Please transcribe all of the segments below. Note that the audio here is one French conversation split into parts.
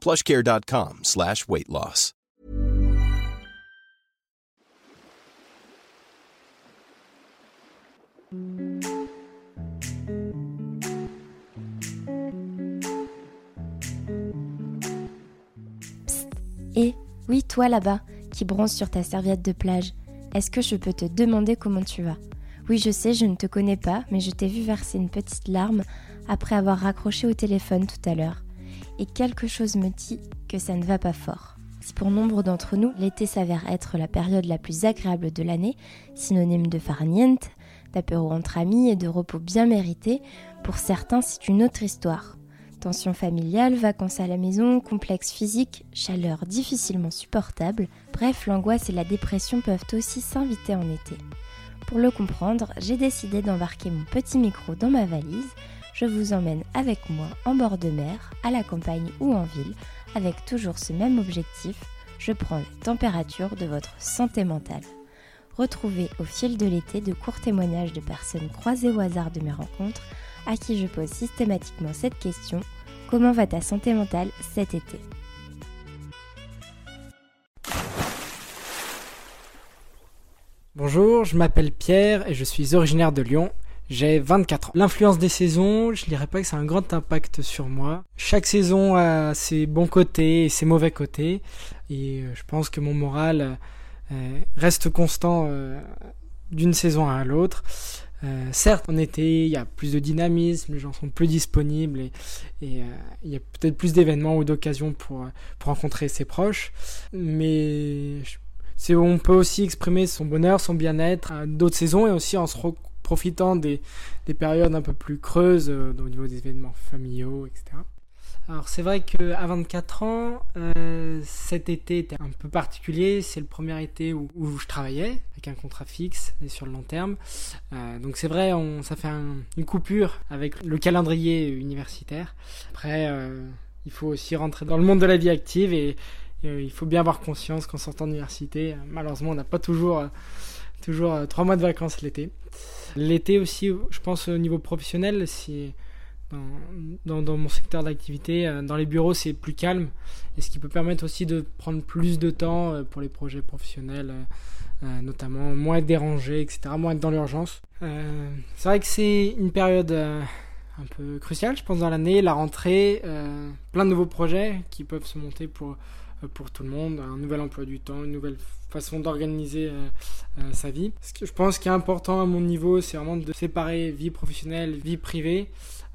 plushcare.com slash weight loss. Et oui, toi là-bas, qui bronze sur ta serviette de plage, est-ce que je peux te demander comment tu vas? Oui, je sais, je ne te connais pas, mais je t'ai vu verser une petite larme après avoir raccroché au téléphone tout à l'heure. Et quelque chose me dit que ça ne va pas fort. Si pour nombre d'entre nous, l'été s'avère être la période la plus agréable de l'année, synonyme de farniente, d'apéro entre amis et de repos bien mérité, pour certains c'est une autre histoire. Tension familiale, vacances à la maison, complexe physique, chaleur difficilement supportable, bref, l'angoisse et la dépression peuvent aussi s'inviter en été. Pour le comprendre, j'ai décidé d'embarquer mon petit micro dans ma valise. Je vous emmène avec moi en bord de mer, à la campagne ou en ville, avec toujours ce même objectif, je prends la température de votre santé mentale. Retrouvez au fil de l'été de courts témoignages de personnes croisées au hasard de mes rencontres à qui je pose systématiquement cette question Comment va ta santé mentale cet été? Bonjour, je m'appelle Pierre et je suis originaire de Lyon. J'ai 24 ans. L'influence des saisons, je dirais pas que c'est un grand impact sur moi. Chaque saison a ses bons côtés et ses mauvais côtés. Et euh, je pense que mon moral euh, reste constant euh, d'une saison à l'autre. Euh, certes, en été, il y a plus de dynamisme, les gens sont plus disponibles et, euh, il y a peut-être plus d'événements ou d'occasions pour, pour rencontrer ses proches. Mais on peut aussi exprimer son bonheur, son bien-être à d'autres saisons et aussi en se profitant des, des périodes un peu plus creuses euh, au niveau des événements familiaux, etc. Alors c'est vrai qu'à 24 ans, euh, cet été était un peu particulier. C'est le premier été où, je travaillais avec un contrat fixe et sur le long terme. Euh, donc c'est vrai, ça fait un, une coupure avec le calendrier universitaire. Après, euh, il faut aussi rentrer dans le monde de la vie active et, et il faut bien avoir conscience qu'en sortant d'université, malheureusement, on n'a pas toujours, toujours trois mois de vacances l'été. L'été aussi, je pense au niveau professionnel, c'est dans, mon secteur d'activité. Euh, dans les bureaux, c'est plus calme, et ce qui peut permettre aussi de prendre plus de temps euh, pour les projets professionnels, euh, notamment moins être dérangé, etc., moins être dans l'urgence. c'est vrai que c'est une période un peu cruciale, je pense, dans l'année, la rentrée, plein de nouveaux projets qui peuvent se monter pour, pour tout le monde, un nouvel emploi du temps, une nouvelle façon d'organiser sa vie. Ce que je pense qui est important à mon niveau, c'est vraiment de séparer vie professionnelle, vie privée.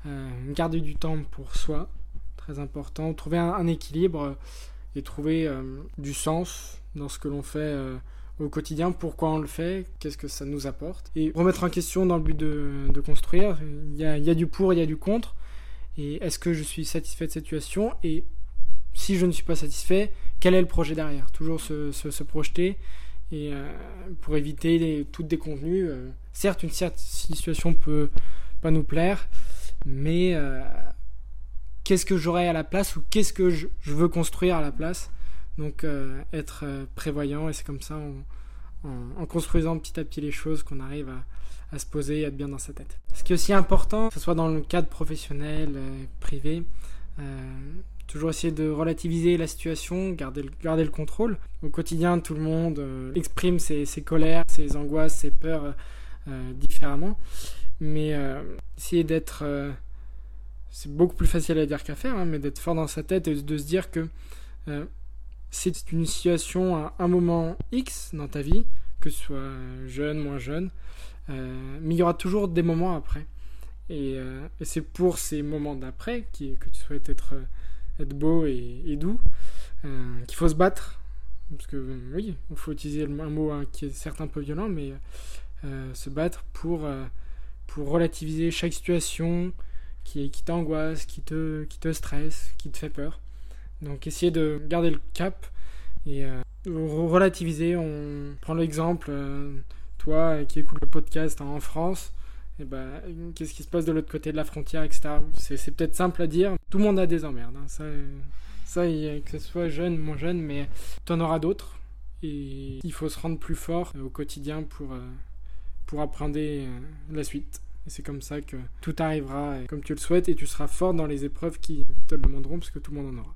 Euh, garder du temps pour soi, très important. Trouver un, équilibre et trouver euh, du sens dans ce que l'on fait euh, au quotidien, pourquoi on le fait, qu'est-ce que ça nous apporte? Et remettre en question dans le but de, construire. Il y, a, il y, a, du pour, il y a du contre. Et est-ce que je suis satisfait de cette situation? Si je ne suis pas satisfait, quel est le projet derrière? Toujours se, se, projeter et euh, pour éviter les, toutes. Euh, certes, une certaine situation peut pas nous plaire, mais euh, qu'est-ce que j'aurai à la place ou qu'est-ce que je, veux construire à la place? Donc être prévoyant et c'est comme ça en, construisant petit à petit les choses qu'on arrive à, se poser et à être bien dans sa tête. Ce qui est aussi important, que ce soit dans le cadre professionnel, privé, toujours essayer de relativiser la situation, garder le, garder le contrôle. Au quotidien, tout le monde euh, exprime ses, colères, ses angoisses, ses peurs euh, différemment. Mais euh, essayer d'être... c'est beaucoup plus facile à dire qu'à faire, hein, mais d'être fort dans sa tête et de se dire que c'est une situation à un moment X dans ta vie, que ce soit jeune, moins jeune, mais il y aura toujours des moments après. Et c'est pour ces moments d'après que tu souhaites être être beau et, doux, euh, qu'il faut se battre. Parce que oui, il faut utiliser un mot hein, qui est certes un peu violent, mais euh, se battre pour, euh, pour relativiser chaque situation qui, qui t'angoisse, qui te, qui te stresse, qui te fait peur. Donc essayer de garder le cap et relativiser. On prend l'exemple, toi qui écoutes le podcast en France, et bah, qu'est-ce qui se passe de l'autre côté de la frontière, etc. C'est peut-être simple à dire. Tout le monde a des emmerdes. Hein. Ça, ça, que ce soit jeune, moins jeune, mais tu en auras d'autres. Et il faut se rendre plus fort au quotidien pour, euh, pour apprendre euh, la suite. Et c'est comme ça que tout arrivera comme tu le souhaites et tu seras fort dans les épreuves qui te le demanderont parce que tout le monde en aura.